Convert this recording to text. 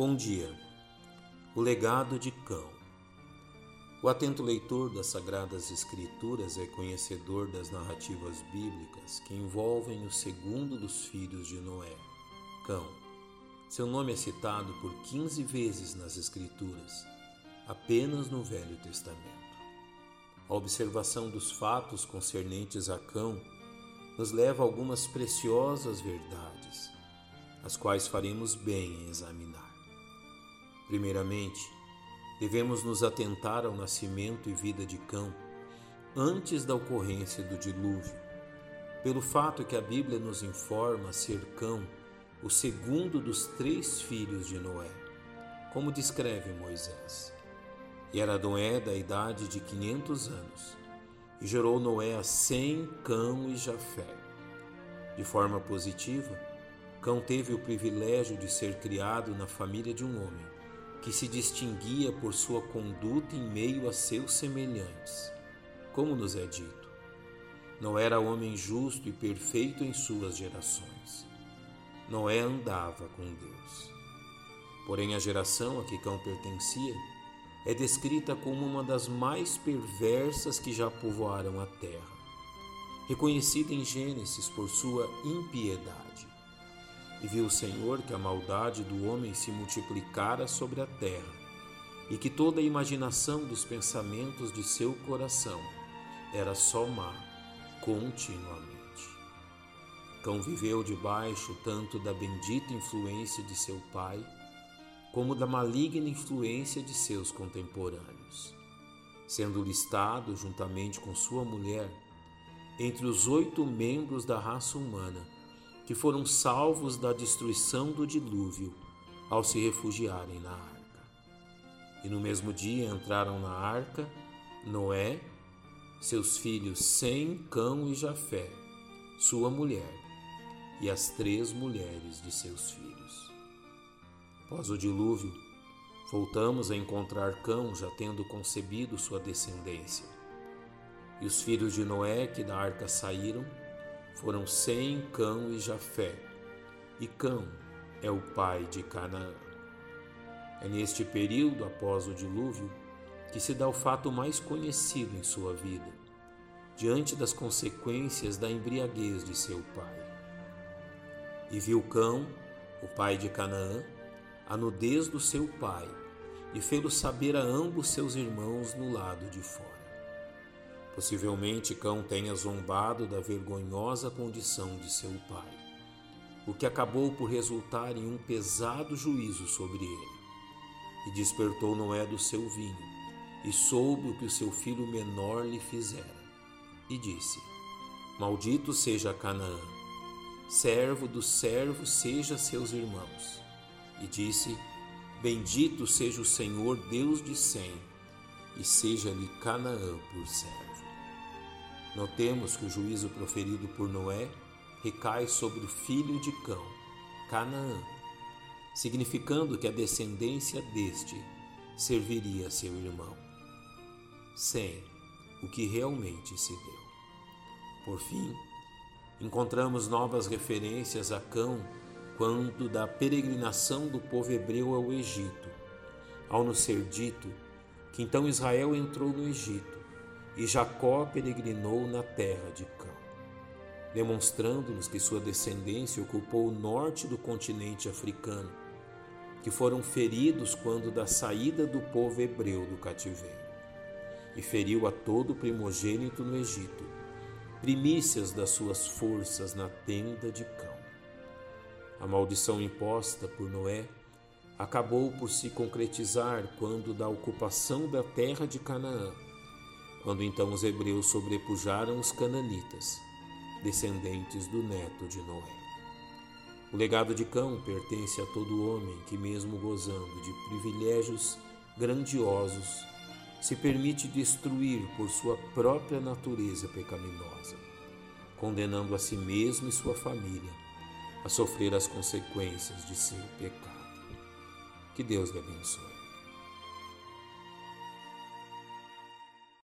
Bom dia. O legado de Cão. O atento leitor das Sagradas Escrituras é conhecedor das narrativas bíblicas que envolvem o segundo dos filhos de Noé, Cão. Seu nome é citado por 15 vezes nas Escrituras, apenas no Velho Testamento. A observação dos fatos concernentes a Cão nos leva a algumas preciosas verdades, as quais faremos bem em examinar. Primeiramente, devemos nos atentar ao nascimento e vida de Cão antes da ocorrência do dilúvio, pelo fato que a Bíblia nos informa ser Cão o segundo dos três filhos de Noé, como descreve Moisés. E era Noé da idade de quinhentos anos, e gerou Noé a Sem, Cão e Jafé. De forma positiva, Cão teve o privilégio de ser criado na família de um homem que se distinguia por sua conduta em meio a seus semelhantes. Como nos é dito, não era homem justo e perfeito em suas gerações. Noé andava com Deus. Porém, a geração a que Cão pertencia é descrita como uma das mais perversas que já povoaram a terra, reconhecida em Gênesis por sua impiedade. E viu o Senhor que a maldade do homem se multiplicara sobre a terra, e que toda a imaginação dos pensamentos de seu coração era só má continuamente. Cão viveu debaixo tanto da bendita influência de seu pai, como da maligna influência de seus contemporâneos, sendo listado, juntamente com sua mulher, entre os oito membros da raça humana que foram salvos da destruição do dilúvio ao se refugiarem na arca. E no mesmo dia entraram na arca Noé, seus filhos Sem, Cão e Jafé, sua mulher, e as três mulheres de seus filhos. Após o dilúvio, voltamos a encontrar Cão já tendo concebido sua descendência. E os filhos de Noé que da arca saíram foram Sem, Cão e Jafé, e Cão é o pai de Canaã. É neste período após o dilúvio que se dá o fato mais conhecido em sua vida, diante das consequências da embriaguez de seu pai. E viu Cão, o pai de Canaã, a nudez do seu pai, e fê-lo saber a ambos seus irmãos no lado de fora. Possivelmente Cão tenha zombado da vergonhosa condição de seu pai, o que acabou por resultar em um pesado juízo sobre ele. E despertou Noé do seu vinho, e soube o que o seu filho menor lhe fizera. E disse: Maldito seja Canaã, servo dos servos seja seus irmãos. E disse: Bendito seja o Senhor Deus de Sem, e seja-lhe Canaã por servo. Notemos que o juízo proferido por Noé recai sobre o filho de Cão, Canaã, significando que a descendência deste serviria a seu irmão. Sem o que realmente se deu. Por fim, encontramos novas referências a Cão quando da peregrinação do povo hebreu ao Egito, ao nos ser dito que então Israel entrou no Egito e Jacó peregrinou na terra de Cã, demonstrando-nos que sua descendência ocupou o norte do continente africano, que foram feridos quando da saída do povo hebreu do cativeiro, e feriu a todo primogênito no Egito, primícias das suas forças na tenda de Cão. A maldição imposta por Noé acabou por se concretizar quando da ocupação da terra de Canaã quando então os hebreus sobrepujaram os cananitas, descendentes do neto de Noé. O legado de Cão pertence a todo homem que, mesmo gozando de privilégios grandiosos, se permite destruir por sua própria natureza pecaminosa, condenando a si mesmo e sua família a sofrer as consequências de seu pecado. Que Deus lhe abençoe.